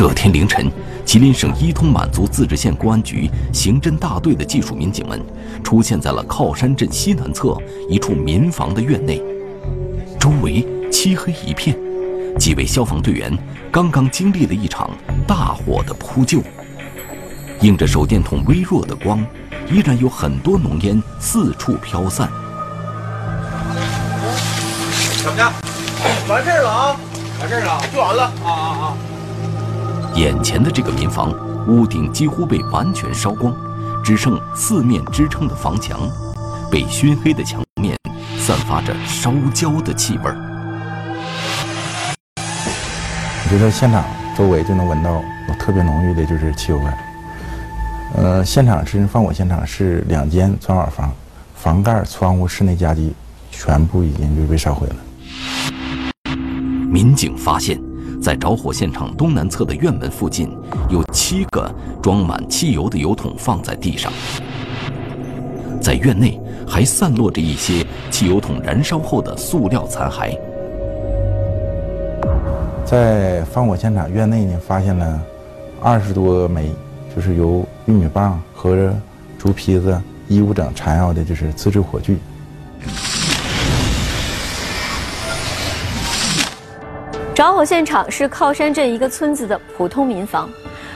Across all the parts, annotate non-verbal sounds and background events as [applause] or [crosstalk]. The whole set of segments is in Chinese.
这天凌晨，吉林省伊通满族自治县公安局刑侦大队的技术民警们出现在了靠山镇西南侧一处民房的院内，周围漆黑一片，几位消防队员刚刚经历了一场大火的扑救，映着手电筒微弱的光，依然有很多浓烟四处飘散。怎么的？完事儿了啊！完事儿了，救完了啊啊啊！眼前的这个民房，屋顶几乎被完全烧光，只剩四面支撑的房墙，被熏黑的墙面散发着烧焦的气味儿。我觉得现场周围就能闻到有特别浓郁的就是汽油味。呃，现场是放火现场是两间砖瓦房，房盖、窗户、室内家具全部已经就被烧毁了。民警发现。在着火现场东南侧的院门附近，有七个装满汽油的油桶放在地上。在院内还散落着一些汽油桶燃烧后的塑料残骸。在放火现场院内呢，发现了二十多枚，就是由玉米棒和竹坯子、衣物等缠绕的，就是自制火炬。火现场是靠山镇一个村子的普通民房。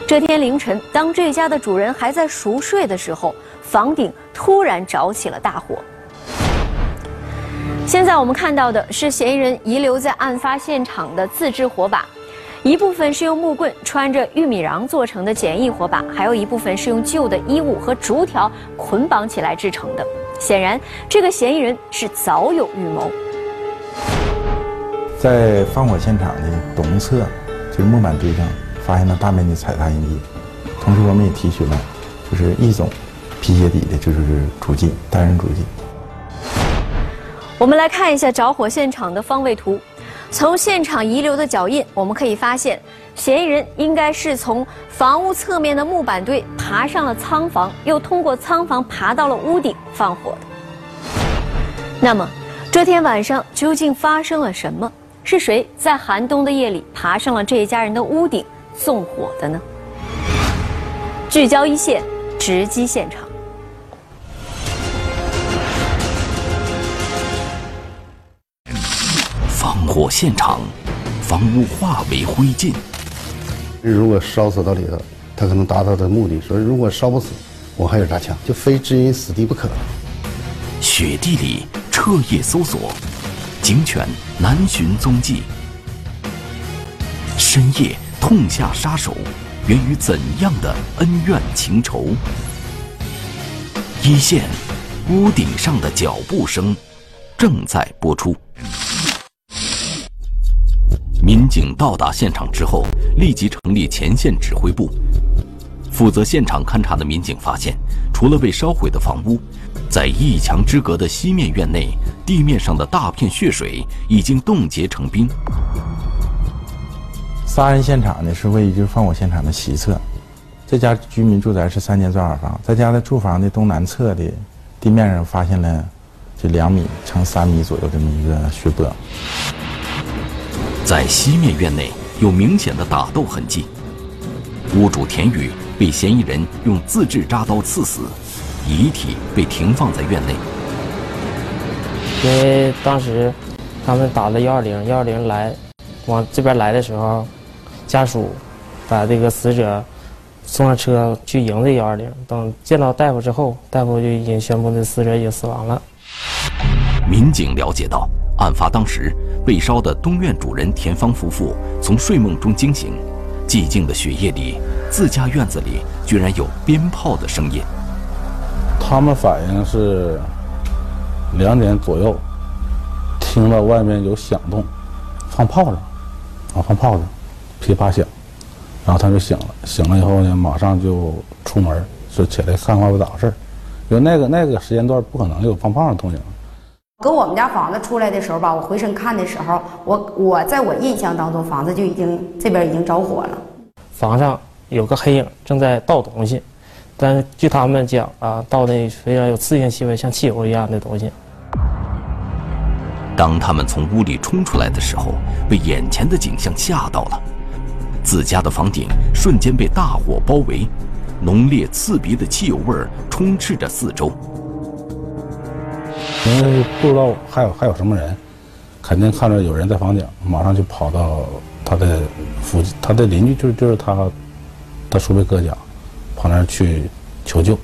这天凌晨，当这家的主人还在熟睡的时候，房顶突然着起了大火。现在我们看到的是嫌疑人遗留在案发现场的自制火把，一部分是用木棍穿着玉米瓤做成的简易火把，还有一部分是用旧的衣物和竹条捆绑起来制成的。显然，这个嫌疑人是早有预谋。在放火现场的东侧，就是木板堆上，发现了大面积踩踏印迹。同时，我们也提取了，就是一种皮鞋底的，就是足迹，单人足迹。我们来看一下着火现场的方位图。从现场遗留的脚印，我们可以发现，嫌疑人应该是从房屋侧面的木板堆爬上了仓房，又通过仓房爬到了屋顶放火的。那么，这天晚上究竟发生了什么？是谁在寒冬的夜里爬上了这一家人的屋顶纵火的呢？聚焦一线，直击现场。放火现场，房屋化为灰烬。如果烧死到里头，他可能达到的目的。说如果烧不死，我还有啥枪？就非置人死地不可。雪地里彻夜搜索。警犬难寻踪迹，深夜痛下杀手，源于怎样的恩怨情仇？一线，屋顶上的脚步声正在播出。民警到达现场之后，立即成立前线指挥部。负责现场勘查的民警发现，除了被烧毁的房屋，在一墙之隔的西面院内，地面上的大片血水已经冻结成冰。杀人现场呢是位于就是放火现场的西侧，这家居民住宅是三间砖瓦房，在家的住房的东南侧的地面上发现了就两米乘三米左右这么一个血泊。在西面院内有明显的打斗痕迹，屋主田宇。被嫌疑人用自制扎刀刺死，遗体被停放在院内。因为当时他们打了幺二零，幺二零来往这边来的时候，家属把这个死者送上车去迎这幺二零。等见到大夫之后，大夫就已经宣布这死者已经死亡了。民警了解到，案发当时被烧的东院主人田芳夫妇从睡梦中惊醒，寂静的雪夜里。自家院子里居然有鞭炮的声音。他们反映是两点左右听到外面有响动，放炮仗，啊，放炮仗，噼啪响，然后他就醒了。醒了以后呢，马上就出门，就起来看看外咋回事因为那个那个时间段不可能有放炮仗动静。搁我们家房子出来的时候吧，我回身看的时候，我我在我印象当中，房子就已经这边已经着火了，房上。有个黑影正在倒东西，但是据他们讲啊，倒的非常有刺激气味，像汽油一样的东西。当他们从屋里冲出来的时候，被眼前的景象吓到了。自家的房顶瞬间被大火包围，浓烈刺鼻的汽油味儿充斥着四周。因为不知道还有还有什么人，肯定看着有人在房顶，马上就跑到他的附近，他的邻居就是就是他，他叔伯哥家，跑那儿去求救。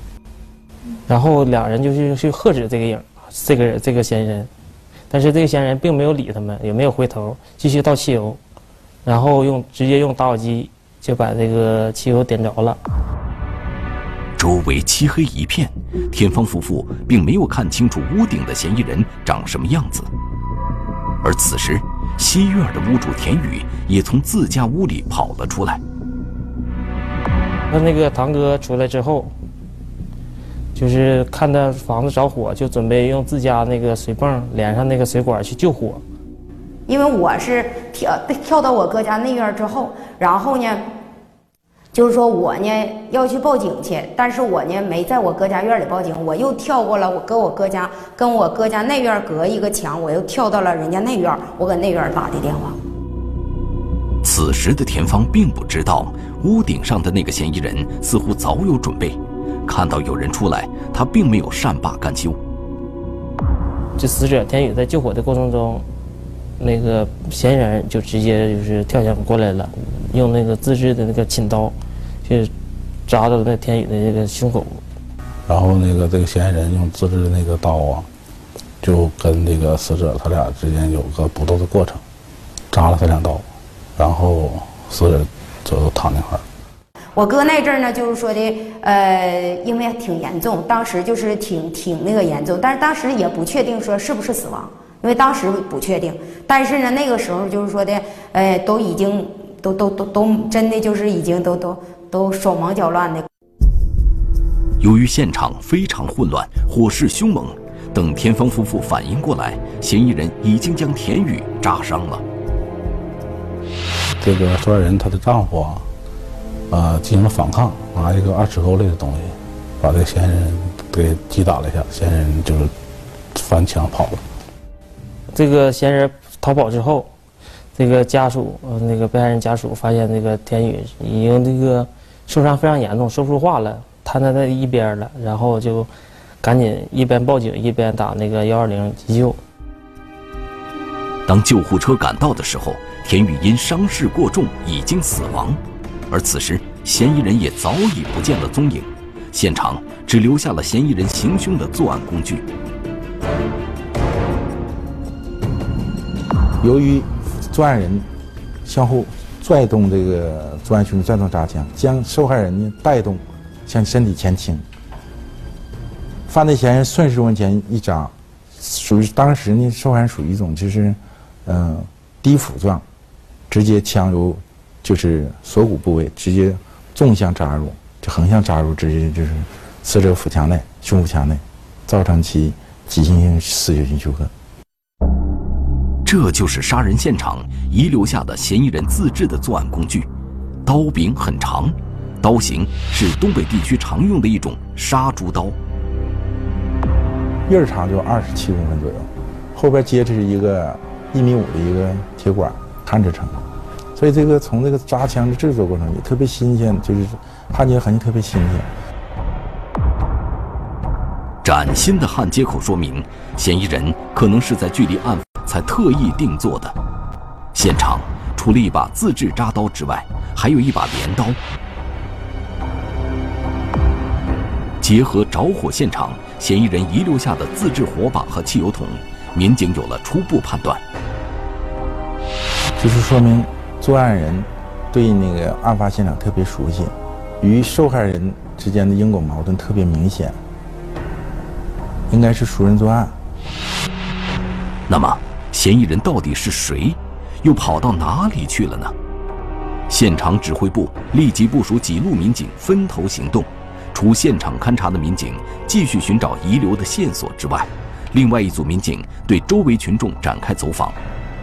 然后两人就去去喝止这个影，这个这个嫌疑人，但是这个嫌疑人并没有理他们，也没有回头，继续倒汽油，然后用直接用打火机就把这个汽油点着了。周围漆黑一片，天方夫妇并没有看清楚屋顶的嫌疑人长什么样子。而此时，西院的屋主田宇也从自家屋里跑了出来。那那个堂哥出来之后，就是看到房子着火，就准备用自家那个水泵连上那个水管去救火。因为我是跳 [laughs] 跳到我哥家内院之后，然后呢，就是说我呢要去报警去，但是我呢没在我哥家院里报警，我又跳过了我跟我哥家跟我哥家内院隔一个墙，我又跳到了人家内院，我搁内院打的电话。此时的田芳并不知道，屋顶上的那个嫌疑人似乎早有准备，看到有人出来，他并没有善罢甘休。这死者田宇在救火的过程中，那个嫌疑人就直接就是跳墙过来了，用那个自制的那个亲刀，去扎到那田宇的这个胸口。然后那个这个嫌疑人用自制的那个刀啊，就跟那个死者他俩之间有个搏斗的过程，扎了他两刀，然后死者就躺那块儿。我哥那阵儿呢，就是说的，呃，因为挺严重，当时就是挺挺那个严重，但是当时也不确定说是不是死亡，因为当时不确定。但是呢，那个时候就是说的，呃，都已经都都都都真的就是已经都都都手忙脚乱的。由于现场非常混乱，火势凶猛，等田芳夫妇反应过来，嫌疑人已经将田宇扎伤了。这个受害人她的丈夫啊，呃，进行了反抗，拿一个二尺钩类的东西，把这个嫌疑人给击打了一下，嫌疑人就是翻墙跑了。这个嫌疑人逃跑之后，这个家属呃那个被害人家属发现这个田宇已经这个受伤非常严重，说不出话了，瘫在在一边了，然后就赶紧一边报警一边打那个幺二零急救。当救护车赶到的时候，田宇因伤势过重已经死亡，而此时嫌疑人也早已不见了踪影，现场只留下了嫌疑人行凶的作案工具。由于作案人相互拽动这个作案凶器拽动扎枪，将受害人呢带动向身体前倾，犯罪嫌疑人顺势往前一扎，属于当时呢受害人属于一种就是嗯、低俯状，直接枪由就是锁骨部位直接纵向扎入，就横向扎入，直接就是死者腹腔内、胸腹腔内，造成其急性性失血性休克。这就是杀人现场遗留下的嫌疑人自制的作案工具，刀柄很长，刀型是东北地区常用的一种杀猪刀。叶儿长就二十七公分左右，后边接着是一个一米五的一个铁管焊制成的，所以这个从这个扎枪的制作过程也特别新鲜，就是焊接痕迹特别新鲜。崭新的焊接口说明，嫌疑人可能是在距离案发才特意定做的。现场除了一把自制扎刀之外，还有一把镰刀。结合着火现场嫌疑人遗留下的自制火把和汽油桶，民警有了初步判断。就是说明作案人对那个案发现场特别熟悉，与受害人之间的因果矛盾特别明显，应该是熟人作案。那么，嫌疑人到底是谁？又跑到哪里去了呢？现场指挥部立即部署几路民警分头行动。除现场勘查的民警继续寻找遗留的线索之外，另外一组民警对周围群众展开走访，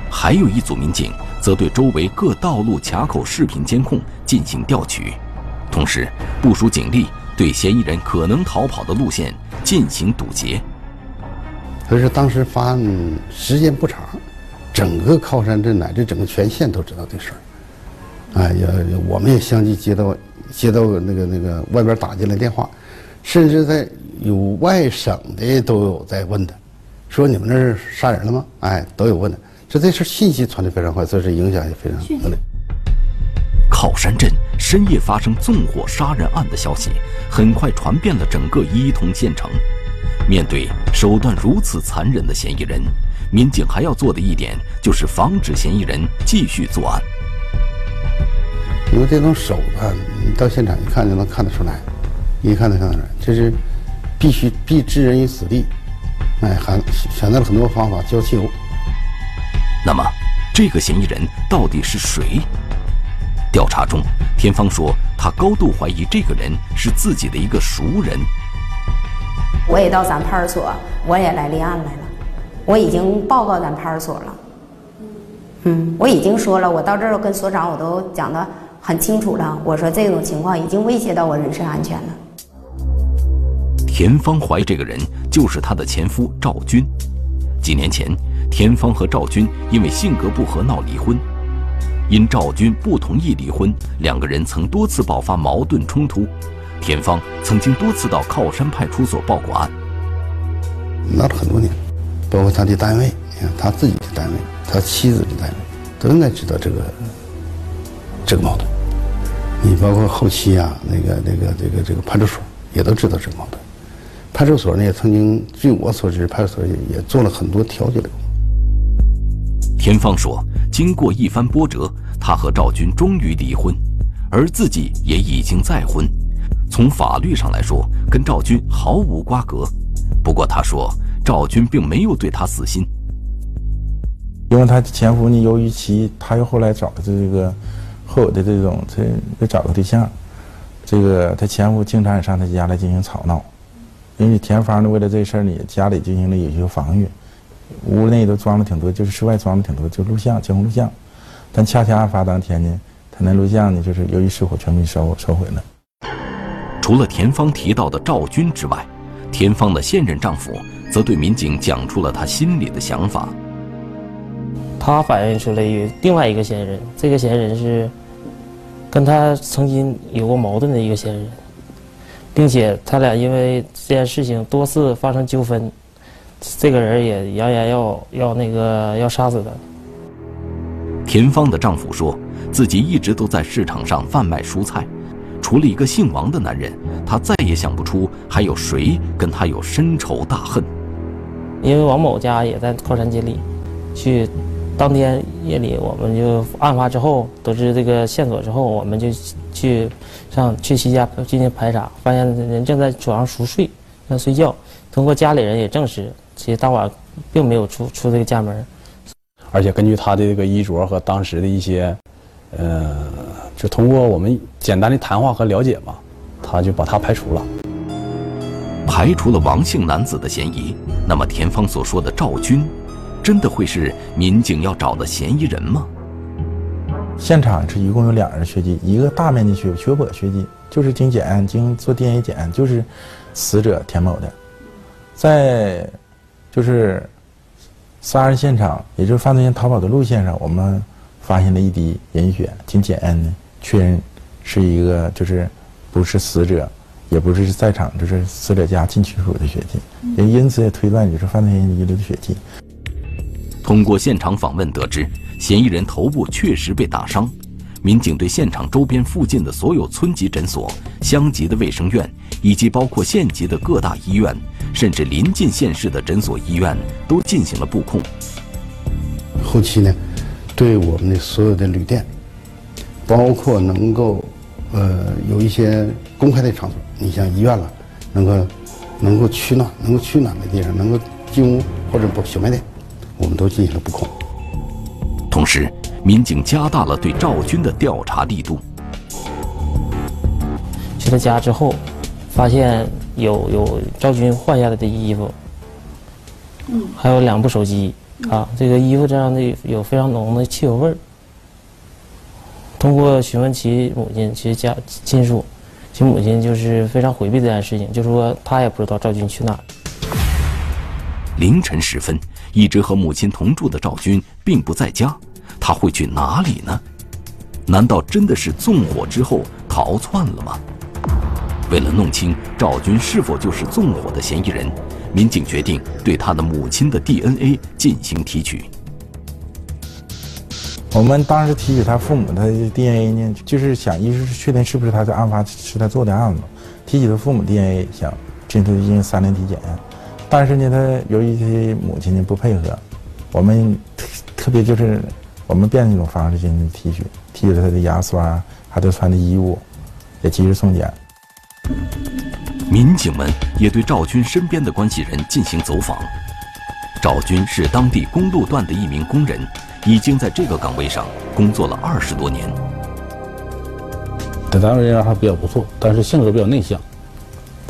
还有一组民警则对周围各道路卡口视频监控进行调取，同时部署警力对嫌疑人可能逃跑的路线进行堵截。所以说当时发案时间不长，整个靠山镇乃至整个全县都知道这事儿，哎，也我们也相继接到接到那个那个外边打进来电话，甚至在有外省的都有在问的，说你们那儿杀人了吗？哎，都有问的的。这这事信息传的非常快，所以说影响也非常恶劣。靠山镇深夜发生纵火杀人案的消息，很快传遍了整个伊通县城。面对手段如此残忍的嫌疑人，民警还要做的一点就是防止嫌疑人继续作案。因为这种手段，你到现场一看就能看得出来，一看就看得出来，这是必须必置人于死地。哎，还选择了很多方法浇汽油。那么，这个嫌疑人到底是谁？调查中，田芳说他高度怀疑这个人是自己的一个熟人。我也到咱派出所，我也来立案来了，我已经报告咱派出所了。嗯，我已经说了，我到这儿跟所长我都讲的很清楚了。我说这种情况已经威胁到我人身安全了。田芳怀这个人就是她的前夫赵军。几年前，田芳和赵军因为性格不合闹离婚。因赵军不同意离婚，两个人曾多次爆发矛盾冲突。田芳曾经多次到靠山派出所报过案，闹了很多年，包括他的单位，他自己的单位，他妻子的单位，都应该知道这个这个矛盾。你包括后期啊，那个那个这个这个派出所也都知道这个矛盾。派出所呢也曾经，据我所知，派出所也也做了很多调解的工作。田芳说。经过一番波折，他和赵军终于离婚，而自己也已经再婚。从法律上来说，跟赵军毫无瓜葛。不过他说，赵军并没有对他死心，因为他前夫呢，由于其他又后来找的这个后有的这种，这又找个对象，这个他前夫经常也上他家来进行吵闹，因为田芳呢，为了这事儿呢，家里进行了有些防御。屋内都装了挺多，就是室外装了挺多，就录像、监控录像。但恰恰案发当天呢，他那录像呢，就是由于失火全被烧烧毁了。除了田芳提到的赵军之外，田芳的现任丈夫则对民警讲出了他心里的想法。他反映出来另外一个嫌疑人，这个嫌疑人是跟他曾经有过矛盾的一个嫌疑人，并且他俩因为这件事情多次发生纠纷。这个人也扬言要要那个要杀死他。田芳的丈夫说，自己一直都在市场上贩卖蔬菜，除了一个姓王的男人，他再也想不出还有谁跟他有深仇大恨。因为王某家也在靠山街里，去当天夜里，我们就案发之后得知这个线索之后，我们就去上去其家进行排查，发现人正在床上熟睡，在睡觉。通过家里人也证实。其实当晚并没有出出这个家门，而且根据他的这个衣着和当时的一些，呃，就通过我们简单的谈话和了解嘛，他就把他排除了，排除了王姓男子的嫌疑。那么田芳所说的赵军，真的会是民警要找的嫌疑人吗？现场是一共有两人血迹，一个大面积血血泊血迹，就是经检经做 DNA 检，就是死者田某的，在。就是杀人现场，也就是犯罪人逃跑的路线上，我们发现了一滴人血，经检验呢，确认是一个就是不是死者，也不是在场，就是死者家近亲属的血迹，也因此也推断就是犯罪嫌疑人遗留的血迹。通过现场访问得知，嫌疑人头部确实被打伤。民警对现场周边附近的所有村级诊所、乡级的卫生院，以及包括县级的各大医院。甚至临近县市的诊所、医院都进行了布控。后期呢，对我们的所有的旅店，包括能够，呃，有一些公开的场所，你像医院了，能够能够取暖、能够取暖的地方，能够进屋或者不小卖店，我们都进行了布控。同时，民警加大了对赵军的调查力度。去他家之后，发现。有有赵军换下来的衣服，嗯，还有两部手机，啊，这个衣服这样的有非常浓的汽油味儿。通过询问其母亲、其家亲属，其母亲就是非常回避这件事情，就说他也不知道赵军去哪儿。凌晨时分，一直和母亲同住的赵军并不在家，他会去哪里呢？难道真的是纵火之后逃窜了吗？为了弄清赵军是否就是纵火的嫌疑人，民警决定对他的母亲的 DNA 进行提取。我们当时提取他父母的 DNA 呢，就是想一是确定是不是他在案发是他做的案子，提取他父母 DNA 想进行进行三联体检，但是呢，他由于他母亲呢不配合，我们特特别就是我们变一种方式进行提取，提取他的牙刷，还有穿的衣物，也及时送检。民警们也对赵军身边的关系人进行走访。赵军是当地公路段的一名工人，已经在这个岗位上工作了二十多年。在单位上还比较不错，但是性格比较内向，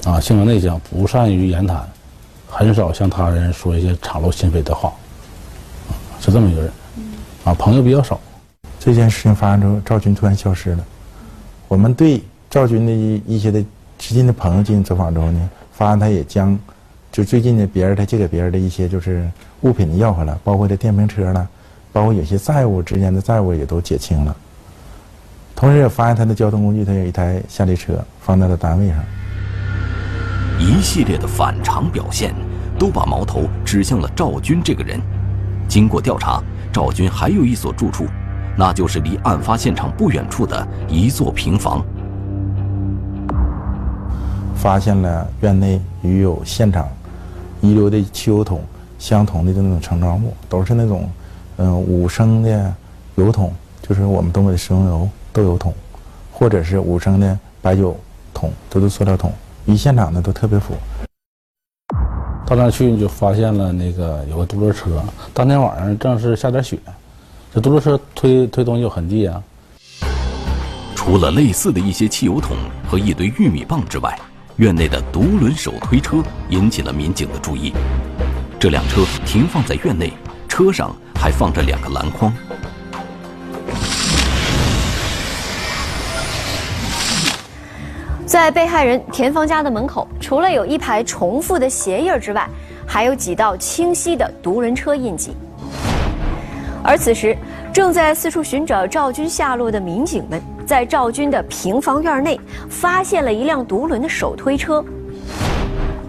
啊，性格内向，不善于言谈，很少向他人说一些敞露心扉的话，啊，是这么一个人，啊，朋友比较少。这件事情发生之后，赵军突然消失了。我们对赵军的一一些的最近的朋友进行走访之后呢，发现他也将就最近的别人他借给别人的一些就是物品要回来，包括这电瓶车了，包括有些债务之间的债务也都结清了。同时也发现他的交通工具，他有一台夏利车放在了单位上。一系列的反常表现，都把矛头指向了赵军这个人。经过调查，赵军还有一所住处，那就是离案发现场不远处的一座平房。发现了院内与有现场遗留的汽油桶相同的那种盛装物，都是那种嗯五升的油桶，就是我们东北的食用油豆油桶，或者是五升的白酒桶，都是塑料桶。与现场呢都特别符。到那去你就发现了那个有个独轮车，当天晚上正是下点雪，这独轮车推推东西有痕迹啊。除了类似的一些汽油桶和一堆玉米棒之外，院内的独轮手推车引起了民警的注意。这辆车停放在院内，车上还放着两个篮筐。在被害人田芳家的门口，除了有一排重复的鞋印之外，还有几道清晰的独轮车印记。而此时，正在四处寻找赵军下落的民警们，在赵军的平房院内发现了一辆独轮的手推车，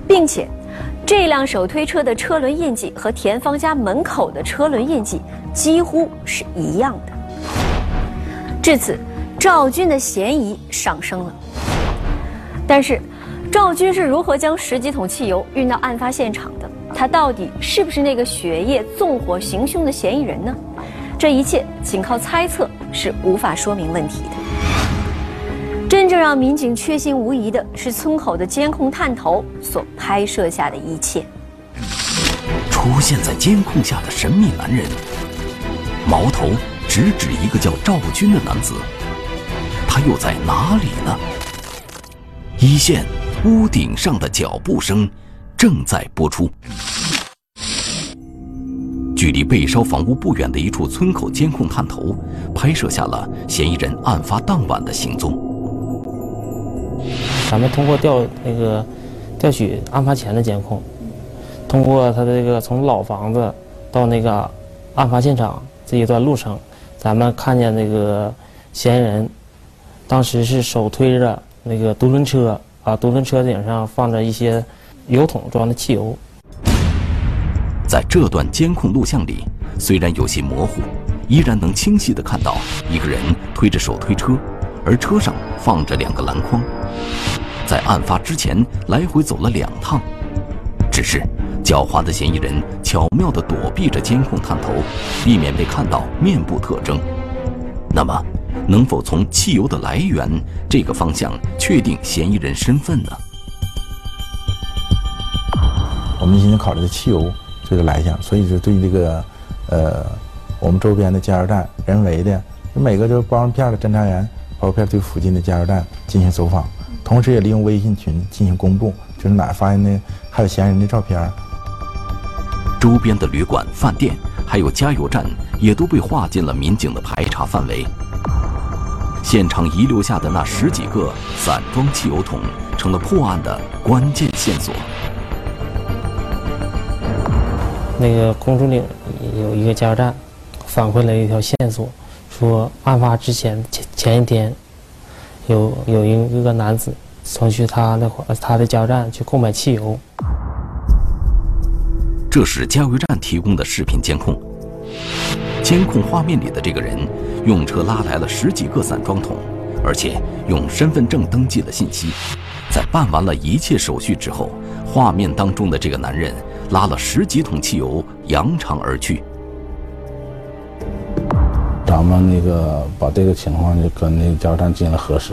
并且，这辆手推车的车轮印记和田芳家门口的车轮印记几乎是一样的。至此，赵军的嫌疑上升了。但是，赵军是如何将十几桶汽油运到案发现场的？他到底是不是那个血液纵火行凶的嫌疑人呢？这一切仅靠猜测是无法说明问题的。真正让民警确信无疑的是村口的监控探头所拍摄下的一切。出现在监控下的神秘男人，矛头直指一个叫赵军的男子，他又在哪里呢？一线屋顶上的脚步声正在播出。距离被烧房屋不远的一处村口监控探头拍摄下了嫌疑人案发当晚的行踪。咱们通过调那个调取案发前的监控，通过他的这个从老房子到那个案发现场这一段路程，咱们看见那个嫌疑人当时是手推着。那个独轮车啊，独轮车顶上放着一些油桶装的汽油。在这段监控录像里，虽然有些模糊，依然能清晰地看到一个人推着手推车，而车上放着两个篮筐。在案发之前来回走了两趟，只是狡猾的嫌疑人巧妙地躲避着监控探头，避免被看到面部特征。那么？能否从汽油的来源这个方向确定嫌疑人身份呢？我们今天考虑的汽油这个来向，所以是对这个呃我们周边的加油站人为的每个这个报案片的侦查员，包片对附近的加油站进行走访，同时也利用微信群进行公布，就是哪发现的还有嫌疑人的照片。周边的旅馆、饭店还有加油站也都被划进了民警的排查范围。现场遗留下的那十几个散装汽油桶，成了破案的关键线索。那个公主岭有一个加油站，反馈了一条线索，说案发之前前前一天，有有一个男子曾去他的他的加油站去购买汽油。这是加油站提供的视频监控。监控画面里的这个人，用车拉来了十几个散装桶，而且用身份证登记了信息。在办完了一切手续之后，画面当中的这个男人拉了十几桶汽油，扬长而去。咱们那个把这个情况就跟那个加油站进行了核实，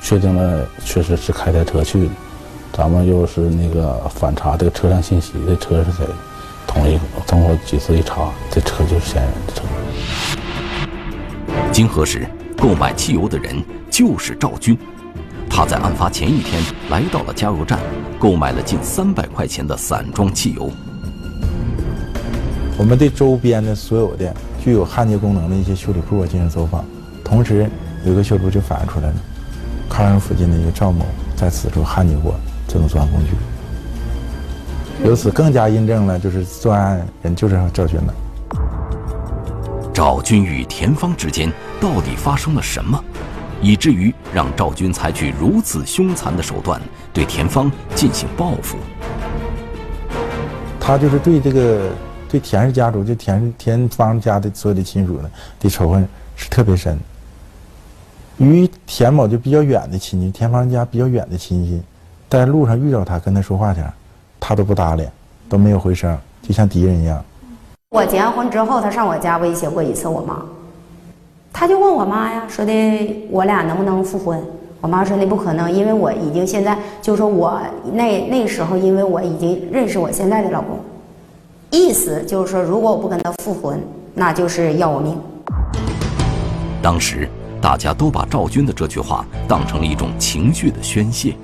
确定了确实是开台车去的。咱们又是那个反查这个车辆信息，这车是谁？统一通过几次一查，这车就是嫌疑人的车。经核实，购买汽油的人就是赵军。他在案发前一天来到了加油站，购买了近三百块钱的散装汽油。我们对周边的所有的具有焊接功能的一些修理铺进行走访，同时有个修理部就反映出来了，靠山附近的一个赵某在此处焊接过这种作案工具。由此更加印证了，就是作案人就是赵军了。赵军与田芳之间到底发生了什么，以至于让赵军采取如此凶残的手段对田芳进行报复？他就是对这个对田氏家族，就田田芳家的所有的亲属呢的仇恨是特别深。与田某就比较远的亲戚，田芳家比较远的亲戚，在路上遇到他跟他说话去。他都不搭理，都没有回声，就像敌人一样。我结完婚之后，他上我家威胁过一次我妈，他就问我妈呀，说的我俩能不能复婚？我妈说那不可能，因为我已经现在就是说我那那时候，因为我已经认识我现在的老公，意思就是说，如果我不跟他复婚，那就是要我命。当时大家都把赵军的这句话当成了一种情绪的宣泄。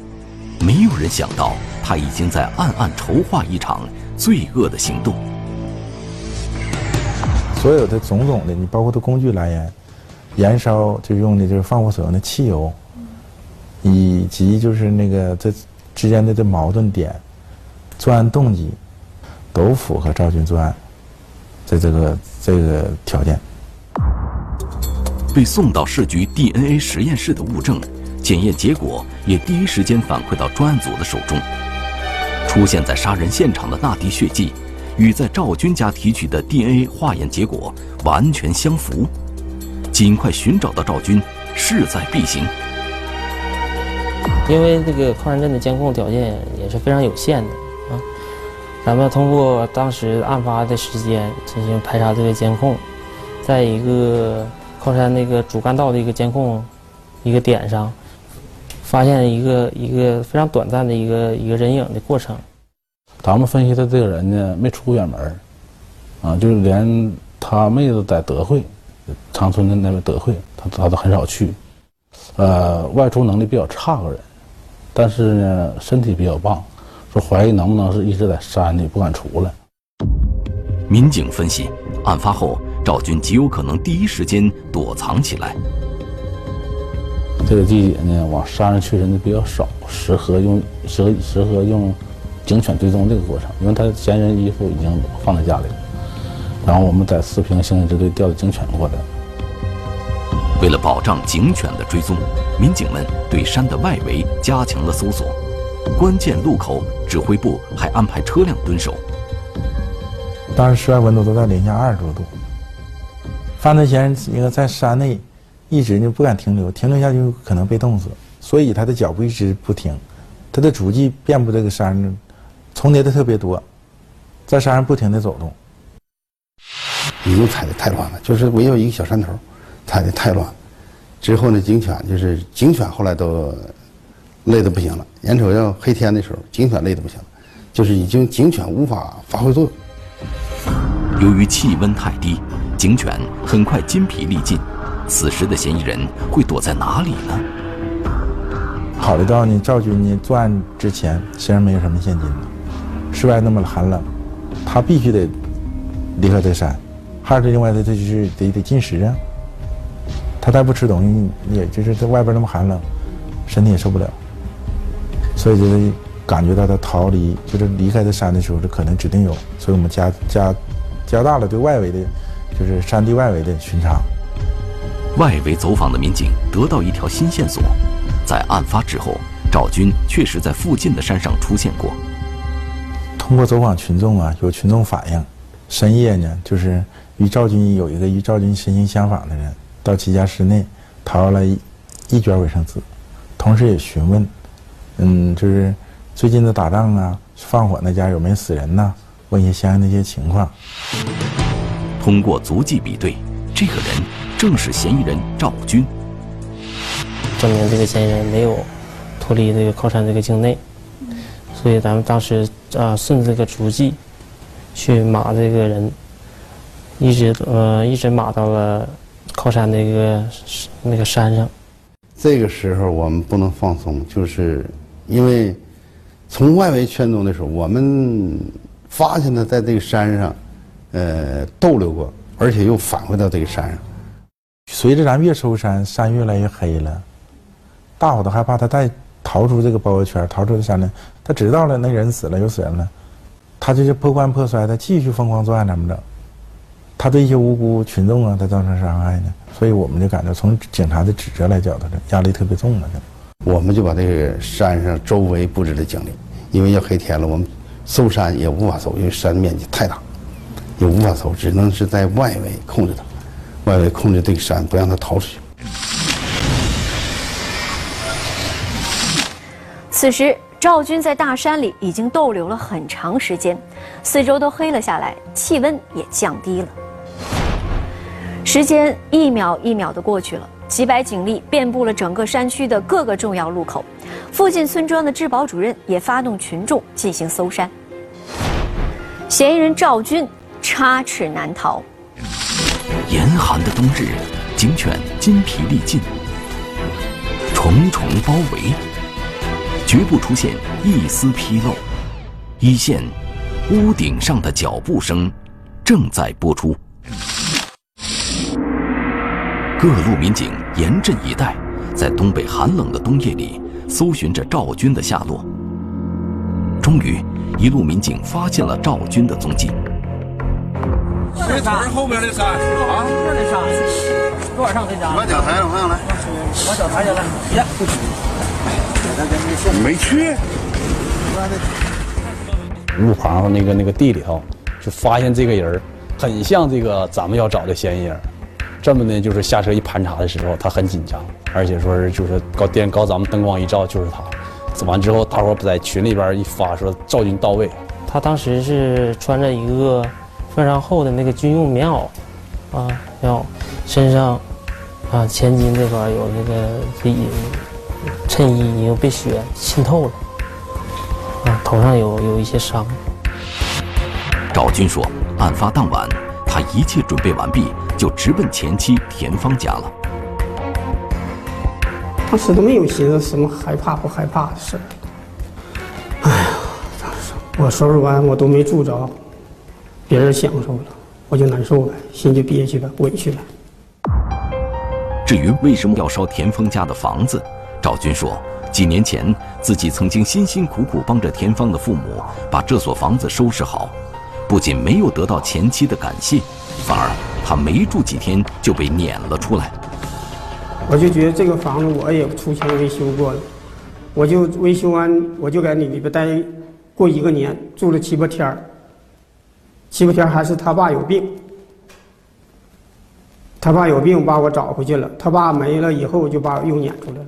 没有人想到，他已经在暗暗筹划一场罪恶的行动。所有的种种的，你包括的工具来源、燃烧就用的就是放火所用的汽油，以及就是那个这之间的这矛盾点、作案动机，都符合赵军作案在这个这个条件。被送到市局 DNA 实验室的物证。检验结果也第一时间反馈到专案组的手中。出现在杀人现场的那滴血迹，与在赵军家提取的 DNA 化验结果完全相符。尽快寻找到赵军，势在必行。因为这个矿山镇的监控条件也是非常有限的啊，咱们通过当时案发的时间进行排查这个监控，在一个矿山那个主干道的一个监控一个点上。发现一个一个非常短暂的一个一个人影的过程。咱们分析的这个人呢，没出过远门啊，就是连他妹子在德惠，长春的那边德惠，他他都很少去。呃，外出能力比较差个人，但是呢，身体比较棒，说怀疑能不能是一直在山里不敢出来。民警分析，案发后赵军极有可能第一时间躲藏起来。这个季节呢，往山上去人的比较少，适合用适合适合用警犬追踪这个过程，因为他嫌疑人衣服已经放在家里了。然后我们在四平刑警支队调的警犬过来。为了保障警犬的追踪，民警们对山的外围加强了搜索，关键路口指挥部还安排车辆蹲守。当时室外温度都在零下二十多度，犯罪嫌疑人在山内。一直就不敢停留，停留下就可能被冻死，所以他的脚步一直不停，他的足迹遍布这个山上，重叠的特别多，在山上不停的走动。已经踩的太乱了，就是围绕一个小山头，踩的太乱。之后呢，警犬就是警犬后来都累的不行了。眼瞅要黑天的时候，警犬累的不行了，就是已经警犬无法发挥作用。由于气温太低，警犬很快筋疲力尽。此时的嫌疑人会躲在哪里呢？考虑到呢，赵军呢作案之前身上没有什么现金，室外那么寒冷，他必须得离开这山。还有另外的，他就是得得进食啊。他再不吃东西，也就是在外边那么寒冷，身体也受不了。所以就是感觉到他逃离，就是离开这山的时候，这可能指定有。所以我们加加加大了对外围的，就是山地外围的巡查。外围走访的民警得到一条新线索，在案发之后，赵军确实在附近的山上出现过。通过走访群众啊，有群众反映，深夜呢，就是与赵军有一个与赵军身形相仿的人到其家室内掏了一一卷卫生纸，同时也询问，嗯，就是最近的打仗啊、放火那家有没有死人呐、问一些相应的一些情况。通过足迹比对，这个人正是嫌疑人赵军。证明这个嫌疑人没有脱离这个靠山这个境内，所以咱们当时啊顺这个足迹去码这个人，一直呃一直码到了靠山那个那个山上。这个时候我们不能放松，就是因为从外围圈中的时候，我们发现他在这个山上，呃，逗留过，而且又返回到这个山上。随着咱越收山，山越来越黑了，大伙都害怕他再逃出这个包围圈，逃出这山呢。他知道了那人死了，有死人了，他就是破罐破摔，他继续疯狂作案，怎么整？他对一些无辜群众啊，他造成伤害呢。所以我们就感觉，从警察的指责来讲，他这压力特别重了。我们就把这个山上周围布置了警力，因为要黑天了，我们搜山也无法搜，因为山面积太大，也无法搜，只能是在外围控制他，外围控制这个山，不让他逃出去。此时，赵军在大山里已经逗留了很长时间，四周都黑了下来，气温也降低了。时间一秒一秒的过去了，几百警力遍布了整个山区的各个重要路口，附近村庄的治保主任也发动群众进行搜山。嫌疑人赵军插翅难逃。严寒的冬日，警犬筋疲力尽，重重包围，绝不出现一丝纰漏。一线，屋顶上的脚步声正在播出。各路民警严阵以待，在东北寒冷的冬夜里搜寻着赵军的下落。终于，一路民警发现了赵军的踪迹。后面的山啊，这的山多少上这家？往脚抬上，往上来。往脚抬下来，别。没去。路旁那个那个地里头，就发现这个人很像这个咱们要找的嫌疑人。这么呢，就是下车一盘查的时候，他很紧张，而且说是就是高电高咱们灯光一照就是他。完之后，大伙在群里边一发说赵军到位。他当时是穿着一个非常厚的那个军用棉袄，啊，棉袄，身上啊前襟这块有那个里衬衣已经被血浸透了，啊，头上有有一些伤。赵军说，案发当晚，他一切准备完毕，就直奔前妻田芳家了。当时都没有寻思什么害怕不害怕的事儿。哎呀，当时我收拾完我都没住着，别人享受了，我就难受了，心就憋屈了，委屈了。至于为什么要烧田芳家的房子，赵军说，几年前自己曾经辛辛苦苦帮着田芳的父母把这所房子收拾好，不仅没有得到前妻的感谢，反而他没住几天就被撵了出来。我就觉得这个房子我也出钱维修过了，我就维修完我就在里边待过一个年，住了七八天儿。七八天还是他爸有病，他爸有病把我找回去了，他爸没了以后就把我又撵出来了。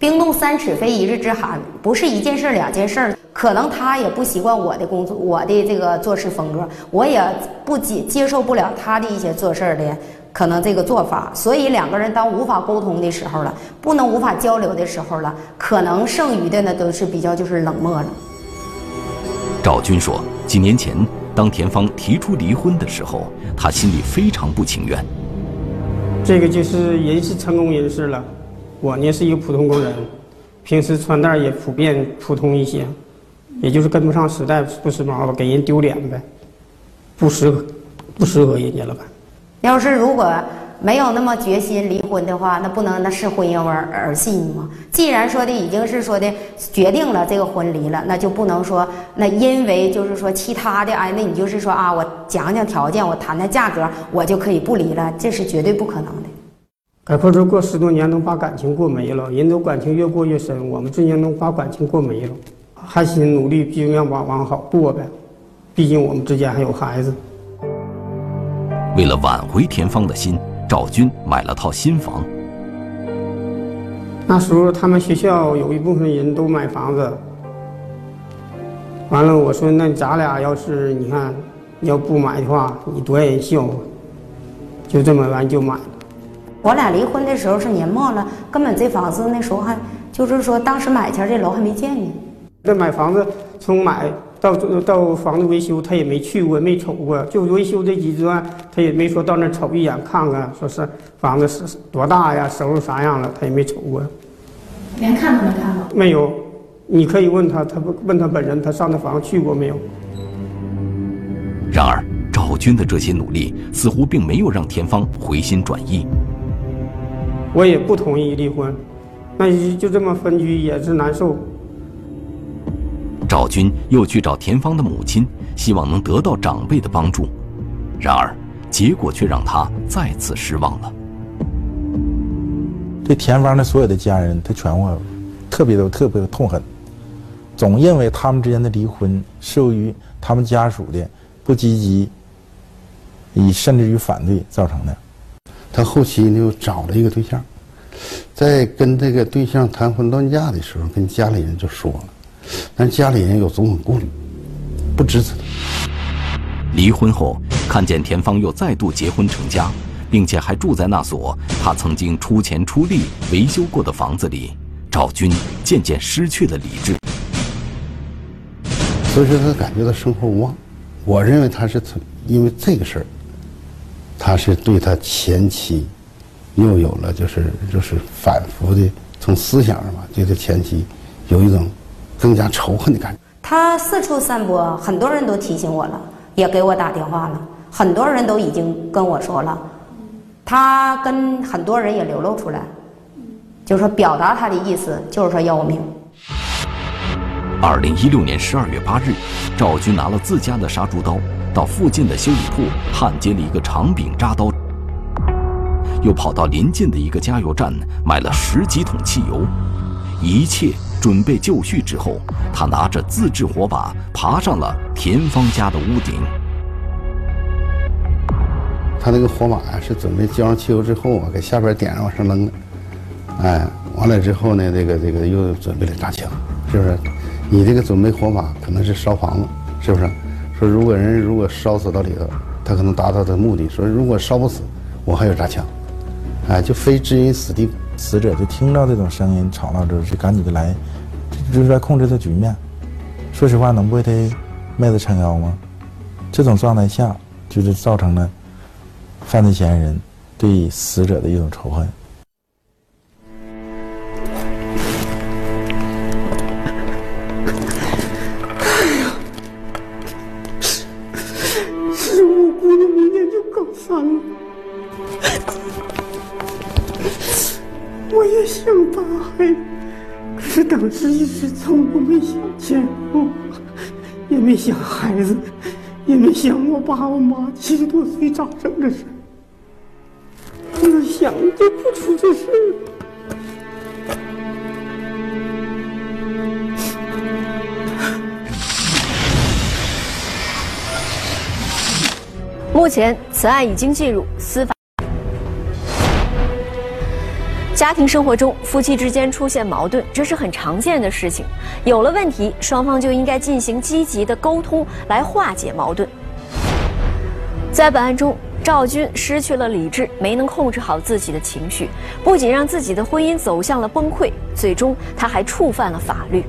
冰冻三尺非一日之寒，不是一件事两件事儿。可能他也不习惯我的工作，我的这个做事风格，我也不接接受不了他的一些做事儿的可能这个做法。所以两个人当无法沟通的时候了，不能无法交流的时候了，可能剩余的呢都是比较就是冷漠了。赵军说，几年前当田芳提出离婚的时候，他心里非常不情愿。这个就是人是成功人士了，我呢是一个普通工人，平时穿戴也普遍普通一些，也就是跟不上时代，不时髦吧，给人丢脸呗，不适合，不适合人家了吧。要是如果没有那么决心离婚的话，那不能那是婚姻而儿戏吗？既然说的已经是说的决定了这个婚离了，那就不能说那因为就是说其他的哎，那你就是说啊，我讲讲条件，我谈谈价格，我就可以不离了，这是绝对不可能的。概括说，过十多年能把感情过没了，人都感情越过越深，我们之间能把感情过没了，还心努力尽量往往好过呗，毕竟我们之间还有孩子。为了挽回田芳的心，赵军买了套新房。那时候他们学校有一部分人都买房子，完了我说那咱俩要是你看要不买的话，你多让人笑话，就这么完就买了。我俩离婚的时候是年末了，根本这房子那时候还就是说当时买前这楼还没建呢。这买房子从买到到房子维修，他也没去过，没瞅过，就维修这几砖，他也没说到那瞅一眼看看，说是房子是多大呀，收拾啥样了，他也没瞅过。连看都没看过。没有，你可以问他，他不问他本人，他上那房去过没有？然而，赵军的这些努力似乎并没有让田芳回心转意。我也不同意离婚，那就这么分居也是难受。赵军又去找田芳的母亲，希望能得到长辈的帮助，然而结果却让他再次失望了。对田芳的所有的家人，他全我特别的特别的痛恨，总认为他们之间的离婚是由于他们家属的不积极，以甚至于反对造成的。他后期呢又找了一个对象，在跟这个对象谈婚论嫁的时候，跟家里人就说了，但家里人有种种顾虑，不支持他。离婚后，看见田芳又再度结婚成家，并且还住在那所他曾经出钱出力维修过的房子里，赵军渐渐失去了理智。所以说他感觉到生活无望。我认为他是从因为这个事儿。他是对他前妻又有了就是就是反复的从思想上吧，对他前妻有一种更加仇恨的感觉。他四处散播，很多人都提醒我了，也给我打电话了，很多人都已经跟我说了，他跟很多人也流露出来，就是说表达他的意思，就是说要我命。二零一六年十二月八日，赵军拿了自家的杀猪刀。到附近的修理铺焊接了一个长柄扎刀，又跑到邻近的一个加油站买了十几桶汽油，一切准备就绪之后，他拿着自制火把爬上了田芳家的屋顶。他那个火把呀，是准备浇上汽油之后啊，给下边点上往上扔的。哎，完了之后呢，这个这个又准备了扎枪，是不是？你这个准备火把可能是烧房子，是不是？说如果人如果烧死到里头，他可能达到他的目的。说如果烧不死，我还有扎枪，哎，就非置人死地。死者就听到这种声音吵闹之后，就赶紧的来，就是来控制这局面。说实话，能为他妹子撑腰吗？这种状态下，就是造成了犯罪嫌疑人对死者的一种仇恨。当时一时冲动，没想前后，也没想孩子，也没想我爸我妈七十多岁咋整这事儿。想就不出这事儿。目前，此案已经进入司法。家庭生活中，夫妻之间出现矛盾，这是很常见的事情。有了问题，双方就应该进行积极的沟通来化解矛盾。在本案中，赵军失去了理智，没能控制好自己的情绪，不仅让自己的婚姻走向了崩溃，最终他还触犯了法律。